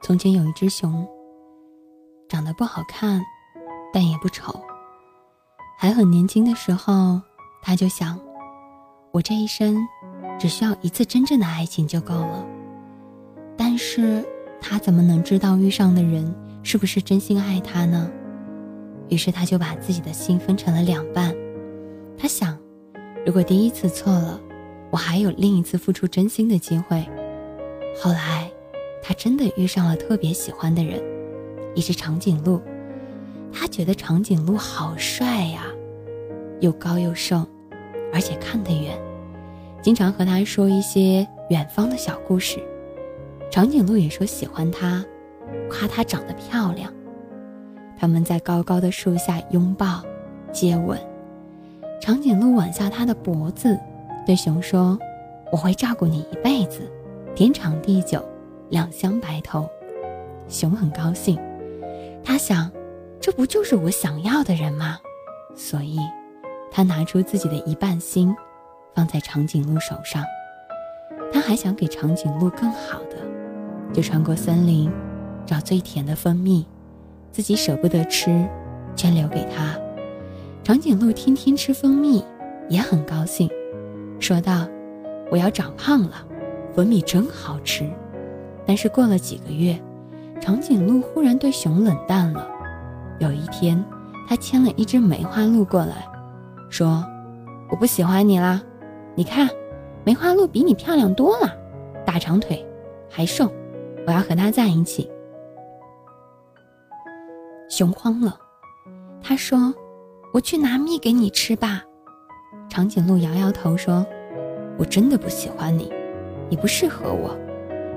从前有一只熊，长得不好看，但也不丑。还很年轻的时候，他就想：我这一生只需要一次真正的爱情就够了。但是他怎么能知道遇上的人是不是真心爱他呢？于是他就把自己的心分成了两半。他想，如果第一次错了，我还有另一次付出真心的机会。后来，他真的遇上了特别喜欢的人，一只长颈鹿。他觉得长颈鹿好帅呀，又高又瘦，而且看得远，经常和他说一些远方的小故事。长颈鹿也说喜欢他，夸他长得漂亮。他们在高高的树下拥抱、接吻。长颈鹿吻下他的脖子，对熊说：“我会照顾你一辈子，天长地久，两相白头。”熊很高兴，他想，这不就是我想要的人吗？所以，他拿出自己的一半心，放在长颈鹿手上。他还想给长颈鹿更好的，就穿过森林，找最甜的蜂蜜。自己舍不得吃，全留给他。长颈鹿天天吃蜂蜜，也很高兴，说道：“我要长胖了，蜂蜜真好吃。”但是过了几个月，长颈鹿忽然对熊冷淡了。有一天，他牵了一只梅花鹿过来，说：“我不喜欢你啦，你看，梅花鹿比你漂亮多了，大长腿，还瘦，我要和它在一起。”熊慌了，他说：“我去拿蜜给你吃吧。”长颈鹿摇摇头说：“我真的不喜欢你，你不适合我。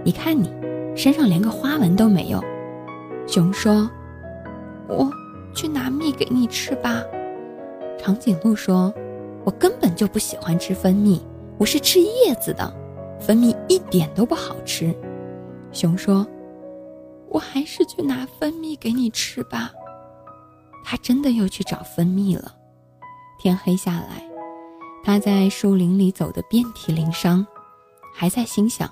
你看你身上连个花纹都没有。”熊说：“我去拿蜜给你吃吧。”长颈鹿说：“我根本就不喜欢吃蜂蜜，我是吃叶子的，蜂蜜一点都不好吃。”熊说。我还是去拿蜂蜜给你吃吧。他真的又去找蜂蜜了。天黑下来，他在树林里走得遍体鳞伤，还在心想：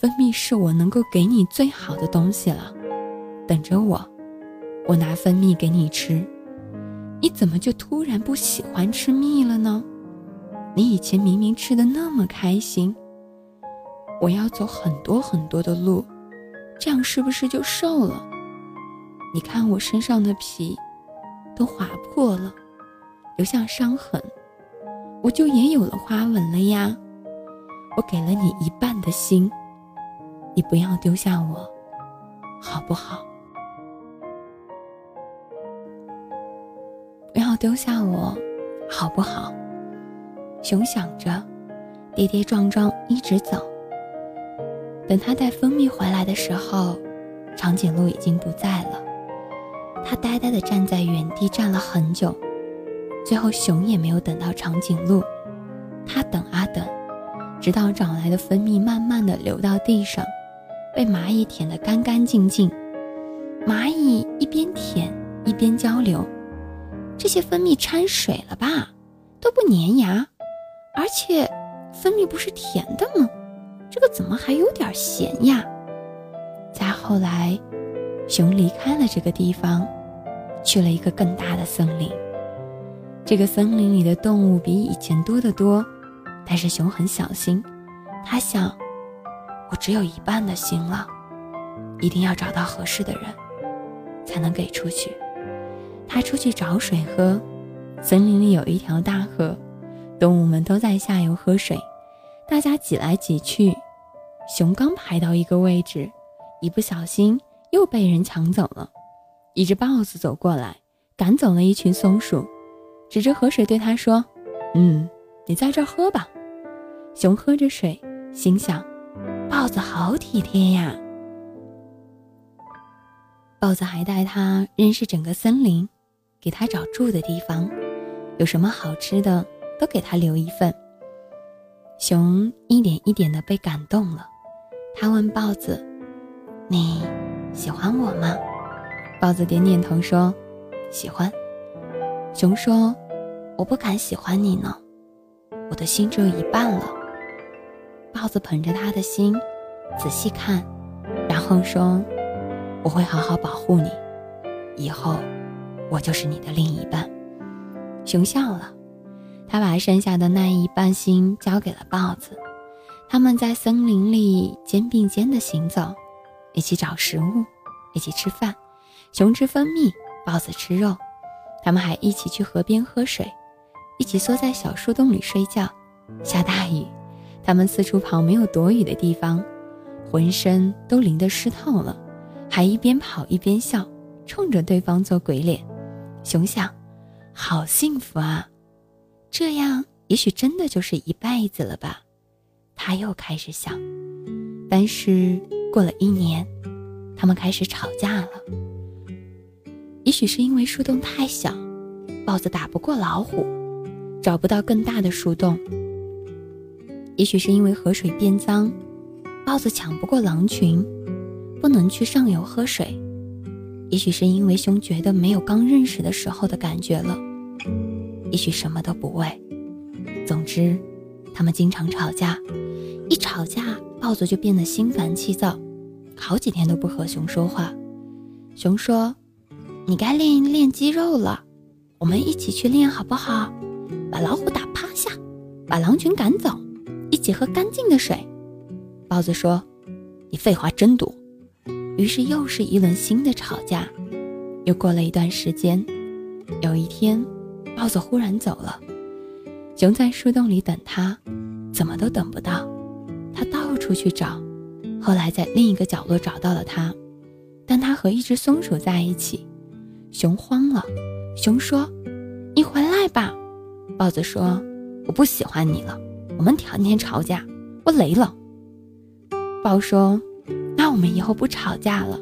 蜂蜜是我能够给你最好的东西了。等着我，我拿蜂蜜给你吃。你怎么就突然不喜欢吃蜜了呢？你以前明明吃的那么开心。我要走很多很多的路。这样是不是就瘦了？你看我身上的皮都划破了，留下伤痕，我就也有了花纹了呀。我给了你一半的心，你不要丢下我，好不好？不要丢下我，好不好？熊想着，跌跌撞撞一直走。等他带蜂蜜回来的时候，长颈鹿已经不在了。他呆呆地站在原地，站了很久。最后，熊也没有等到长颈鹿。他等啊等，直到找来的蜂蜜慢慢地流到地上，被蚂蚁舔得干干净净。蚂蚁一边舔一边交流：“这些蜂蜜掺水了吧？都不粘牙，而且，蜂蜜不是甜的吗？”这个怎么还有点咸呀？再后来，熊离开了这个地方，去了一个更大的森林。这个森林里的动物比以前多得多，但是熊很小心。他想，我只有一半的心了，一定要找到合适的人，才能给出去。他出去找水喝，森林里有一条大河，动物们都在下游喝水。大家挤来挤去，熊刚排到一个位置，一不小心又被人抢走了。一只豹子走过来，赶走了一群松鼠，指着河水对他说：“嗯，你在这儿喝吧。”熊喝着水，心想：“豹子好体贴呀。”豹子还带他认识整个森林，给他找住的地方，有什么好吃的都给他留一份。熊一点一点的被感动了，他问豹子：“你喜欢我吗？”豹子点点头说：“喜欢。”熊说：“我不敢喜欢你呢，我的心只有一半了。”豹子捧着他的心，仔细看，然后说：“我会好好保护你，以后我就是你的另一半。”熊笑了，他把剩下的那一半心交给了豹子。他们在森林里肩并肩的行走，一起找食物，一起吃饭。熊吃蜂蜜，豹子吃肉。他们还一起去河边喝水，一起缩在小树洞里睡觉。下大雨，他们四处跑没有躲雨的地方，浑身都淋得湿透了，还一边跑一边笑，冲着对方做鬼脸。熊想，好幸福啊！这样也许真的就是一辈子了吧。他又开始想，但是过了一年，他们开始吵架了。也许是因为树洞太小，豹子打不过老虎，找不到更大的树洞；也许是因为河水变脏，豹子抢不过狼群，不能去上游喝水；也许是因为熊觉得没有刚认识的时候的感觉了；也许什么都不为。总之，他们经常吵架。一吵架，豹子就变得心烦气躁，好几天都不和熊说话。熊说：“你该练一练肌肉了，我们一起去练好不好？把老虎打趴下，把狼群赶走，一起喝干净的水。”豹子说：“你废话真多。”于是又是一轮新的吵架。又过了一段时间，有一天，豹子忽然走了，熊在树洞里等他，怎么都等不到。他到处去找，后来在另一个角落找到了他，但他和一只松鼠在一起。熊慌了，熊说：“你回来吧。”豹子说：“我不喜欢你了，我们天天吵架，我累了。”豹说：“那我们以后不吵架了，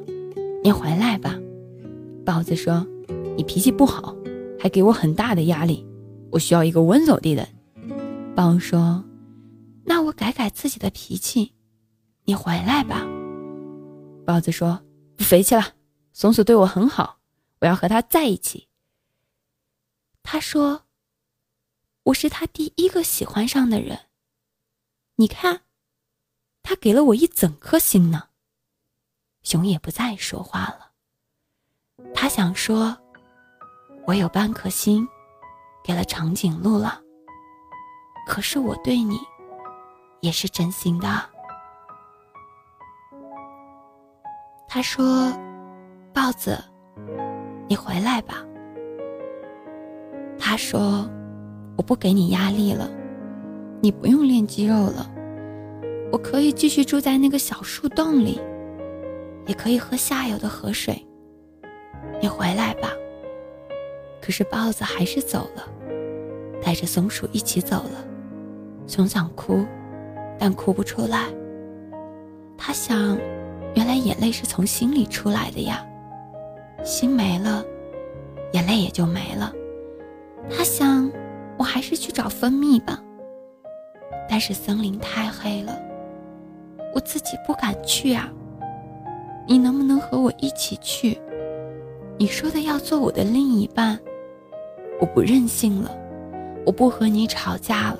你回来吧。”豹子说：“你脾气不好，还给我很大的压力，我需要一个温柔的人。”豹说。那我改改自己的脾气，你回来吧。豹子说：“不肥气了，松鼠对我很好，我要和他在一起。”他说：“我是他第一个喜欢上的人。你看，他给了我一整颗心呢。”熊也不再说话了。他想说：“我有半颗心，给了长颈鹿了。可是我对你……”也是真心的。他说：“豹子，你回来吧。”他说：“我不给你压力了，你不用练肌肉了，我可以继续住在那个小树洞里，也可以喝下游的河水。你回来吧。”可是豹子还是走了，带着松鼠一起走了。熊想哭。但哭不出来。他想，原来眼泪是从心里出来的呀，心没了，眼泪也就没了。他想，我还是去找蜂蜜吧。但是森林太黑了，我自己不敢去啊。你能不能和我一起去？你说的要做我的另一半，我不任性了，我不和你吵架了。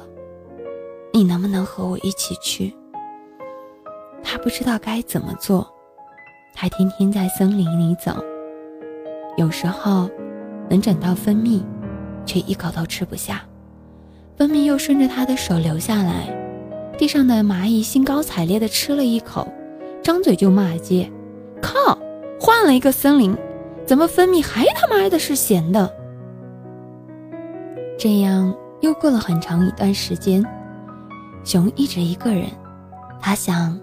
你能不能和我一起去？他不知道该怎么做，他天天在森林里走，有时候能整到蜂蜜，却一口都吃不下，蜂蜜又顺着他的手流下来，地上的蚂蚁兴高采烈地吃了一口，张嘴就骂街：“靠！换了一个森林，怎么蜂蜜还他妈的是咸的？”这样又过了很长一段时间。熊一直一个人，他想，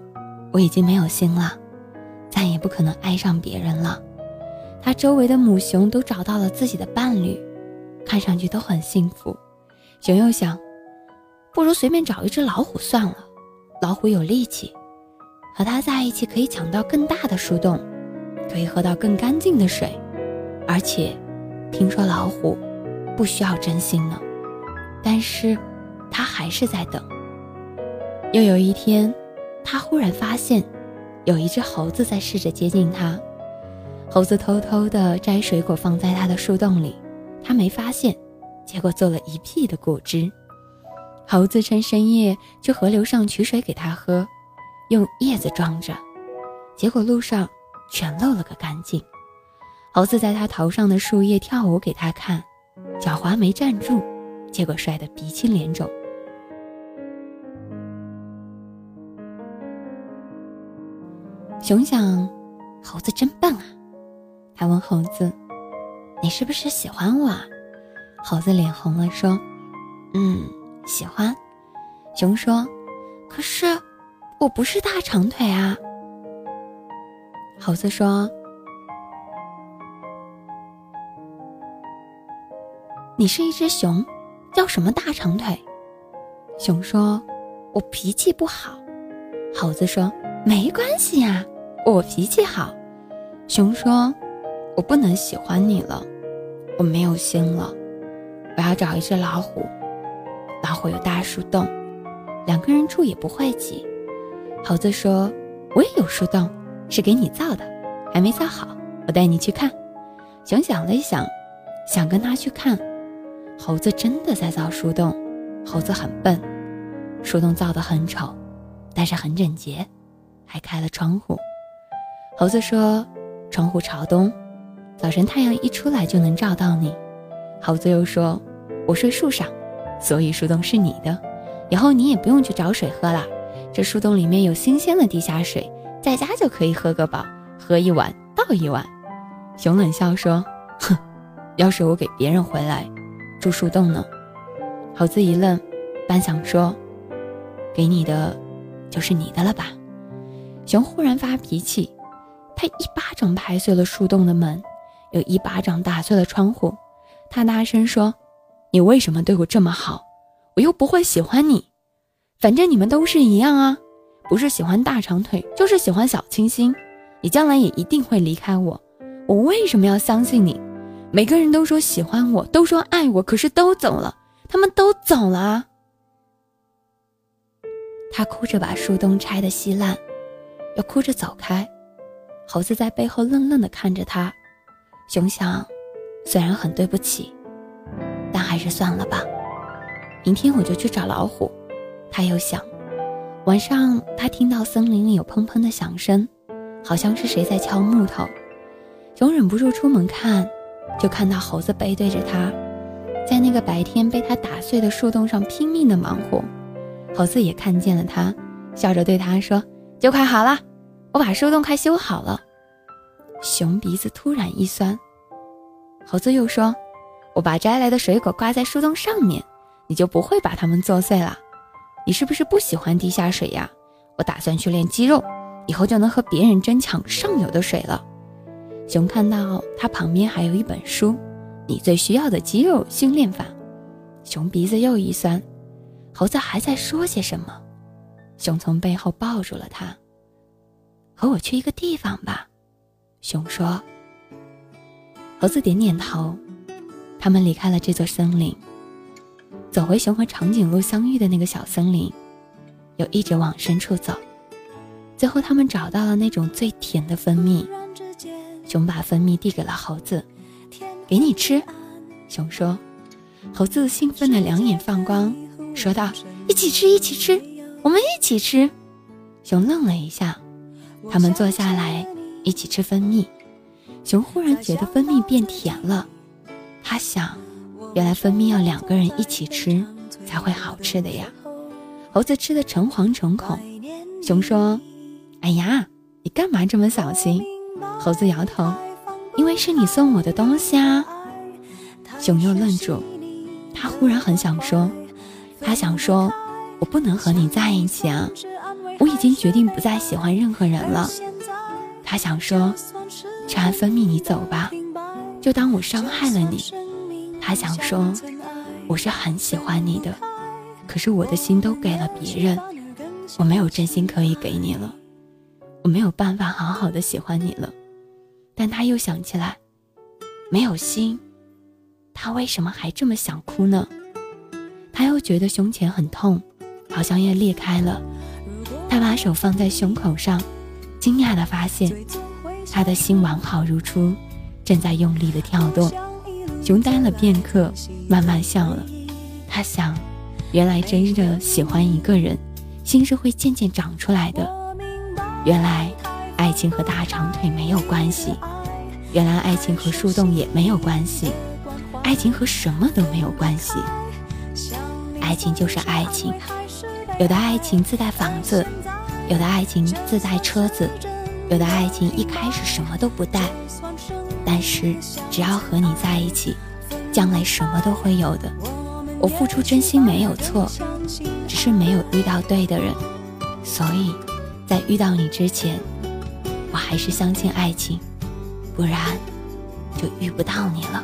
我已经没有心了，再也不可能爱上别人了。他周围的母熊都找到了自己的伴侣，看上去都很幸福。熊又想，不如随便找一只老虎算了，老虎有力气，和它在一起可以抢到更大的树洞，可以喝到更干净的水，而且，听说老虎不需要真心呢。但是，他还是在等。又有一天，他忽然发现，有一只猴子在试着接近他。猴子偷偷地摘水果放在他的树洞里，他没发现，结果做了一屁的果汁。猴子趁深夜去河流上取水给他喝，用叶子装着。结果路上全漏了个干净。猴子在他头上的树叶跳舞给他看，脚滑没站住，结果摔得鼻青脸肿。熊想，猴子真棒啊！他问猴子：“你是不是喜欢我？”啊？”猴子脸红了，说：“嗯，喜欢。”熊说：“可是我不是大长腿啊。”猴子说：“你是一只熊，叫什么大长腿？”熊说：“我脾气不好。”猴子说：“没关系呀，我脾气好。”熊说：“我不能喜欢你了，我没有心了。”我要找一只老虎，老虎有大树洞，两个人住也不会挤。猴子说：“我也有树洞，是给你造的，还没造好，我带你去看。”熊想了一想，想跟他去看。猴子真的在造树洞，猴子很笨，树洞造得很丑，但是很整洁，还开了窗户。猴子说：“窗户朝东，早晨太阳一出来就能照到你。”猴子又说：“我睡树上，所以树洞是你的。以后你也不用去找水喝了，这树洞里面有新鲜的地下水，在家就可以喝个饱，喝一碗倒一碗。”熊冷笑说：“哼，要是我给别人回来住树洞呢？”猴子一愣，半晌说：“给你的，就是你的了吧？”熊忽然发脾气，他一巴掌拍碎了树洞的门，又一巴掌打碎了窗户。他大声说：“你为什么对我这么好？我又不会喜欢你，反正你们都是一样啊，不是喜欢大长腿，就是喜欢小清新。你将来也一定会离开我，我为什么要相信你？每个人都说喜欢我，都说爱我，可是都走了，他们都走了啊。”他哭着把树洞拆得稀烂，又哭着走开。猴子在背后愣愣地看着他，熊想。虽然很对不起，但还是算了吧。明天我就去找老虎。他又想，晚上他听到森林里有砰砰的响声，好像是谁在敲木头。熊忍不住出门看，就看到猴子背对着他，在那个白天被他打碎的树洞上拼命的忙活。猴子也看见了他，笑着对他说：“就快好了，我把树洞快修好了。”熊鼻子突然一酸。猴子又说：“我把摘来的水果挂在树洞上面，你就不会把它们做碎了。你是不是不喜欢地下水呀？我打算去练肌肉，以后就能和别人争抢上游的水了。”熊看到他旁边还有一本书，《你最需要的肌肉训练法》。熊鼻子又一酸。猴子还在说些什么？熊从背后抱住了他。和我去一个地方吧，熊说。猴子点点头，他们离开了这座森林，走回熊和长颈鹿相遇的那个小森林，又一直往深处走。最后，他们找到了那种最甜的蜂蜜。熊把蜂蜜递给了猴子，给你吃。熊说。猴子兴奋的两眼放光，说道：“一起吃，一起吃，我们一起吃。”熊愣了一下，他们坐下来一起吃蜂蜜。熊忽然觉得蜂蜜变甜了，他想，原来蜂蜜要两个人一起吃才会好吃的呀。猴子吃的诚惶诚恐，熊说：“哎呀，你干嘛这么小心？”猴子摇头：“因为是你送我的东西啊。”熊又愣住，他忽然很想说，他想说：“我不能和你在一起啊，我已经决定不再喜欢任何人了。”他想说。吃完蜂蜜，你走吧，就当我伤害了你。他想说，我是很喜欢你的，可是我的心都给了别人，我没有真心可以给你了，我没有办法好好的喜欢你了。但他又想起来，没有心，他为什么还这么想哭呢？他又觉得胸前很痛，好像要裂开了。他把手放在胸口上，惊讶的发现。他的心完好如初，正在用力的跳动。熊呆了片刻，慢慢笑了。他想，原来真的喜欢一个人，心是会渐渐长出来的。原来，爱情和大长腿没有关系，原来爱情和树洞也没有关系，爱情和什么都没有关系。爱情就是爱情，有的爱情自带房子，有的爱情自带车子，有的爱情一开始什么都不带，但是只要和你在一起，将来什么都会有的。我付出真心没有错，只是没有遇到对的人，所以在遇到你之前，我还是相信爱情，不然就遇不到你了。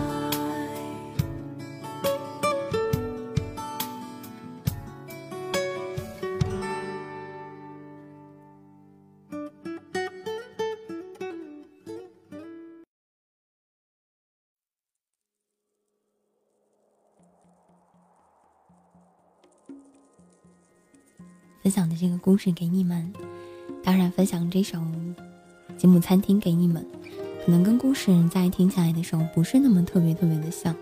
分享的这个故事给你们，当然分享这首《吉姆餐厅》给你们，可能跟故事在听起来的时候不是那么特别特别的像，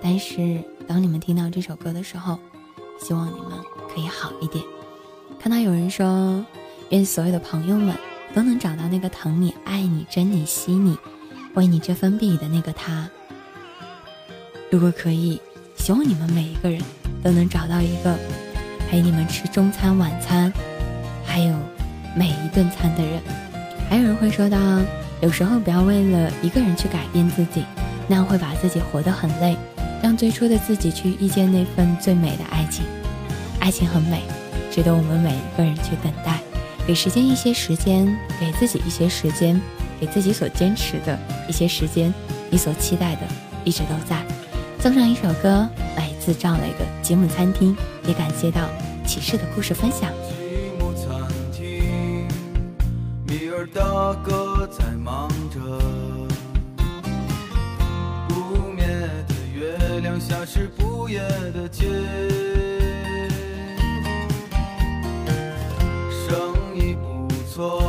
但是当你们听到这首歌的时候，希望你们可以好一点。看到有人说，愿所有的朋友们都能找到那个疼你、爱你、珍你、惜你、为你遮风避雨的那个他。如果可以，希望你们每一个人都能找到一个。陪你们吃中餐、晚餐，还有每一顿餐的人，还有人会说到，有时候不要为了一个人去改变自己，那样会把自己活得很累。让最初的自己去遇见那份最美的爱情，爱情很美，值得我们每一个人去等待。给时间一些时间，给自己一些时间，给自己所坚持的一些时间，你所期待的一直都在。送上一首歌，来自赵雷的《吉姆餐厅》。也感谢到骑士的故事分享。吉姆餐厅，米尔大哥在忙着。不灭的月亮下是不夜的街，生意不错，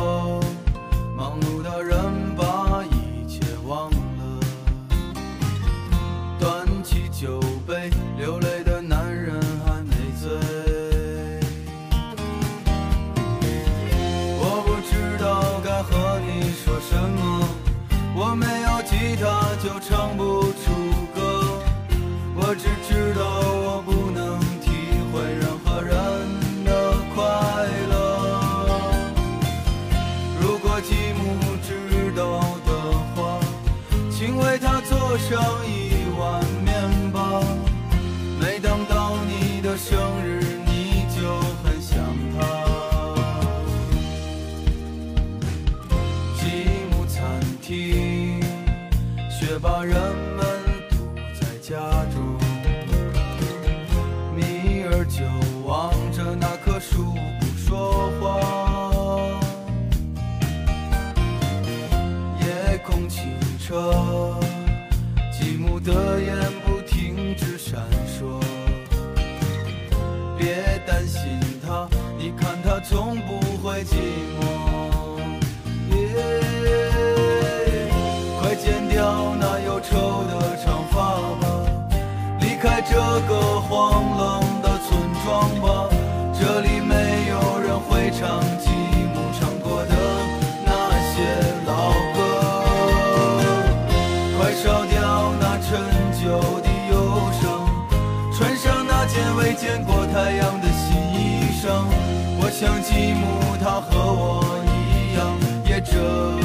这个荒冷的村庄吧，这里没有人会唱吉姆唱过的那些老歌。快烧掉那陈旧的忧伤，穿上那件未见过太阳的新衣裳。我想吉姆他和我一样，也这。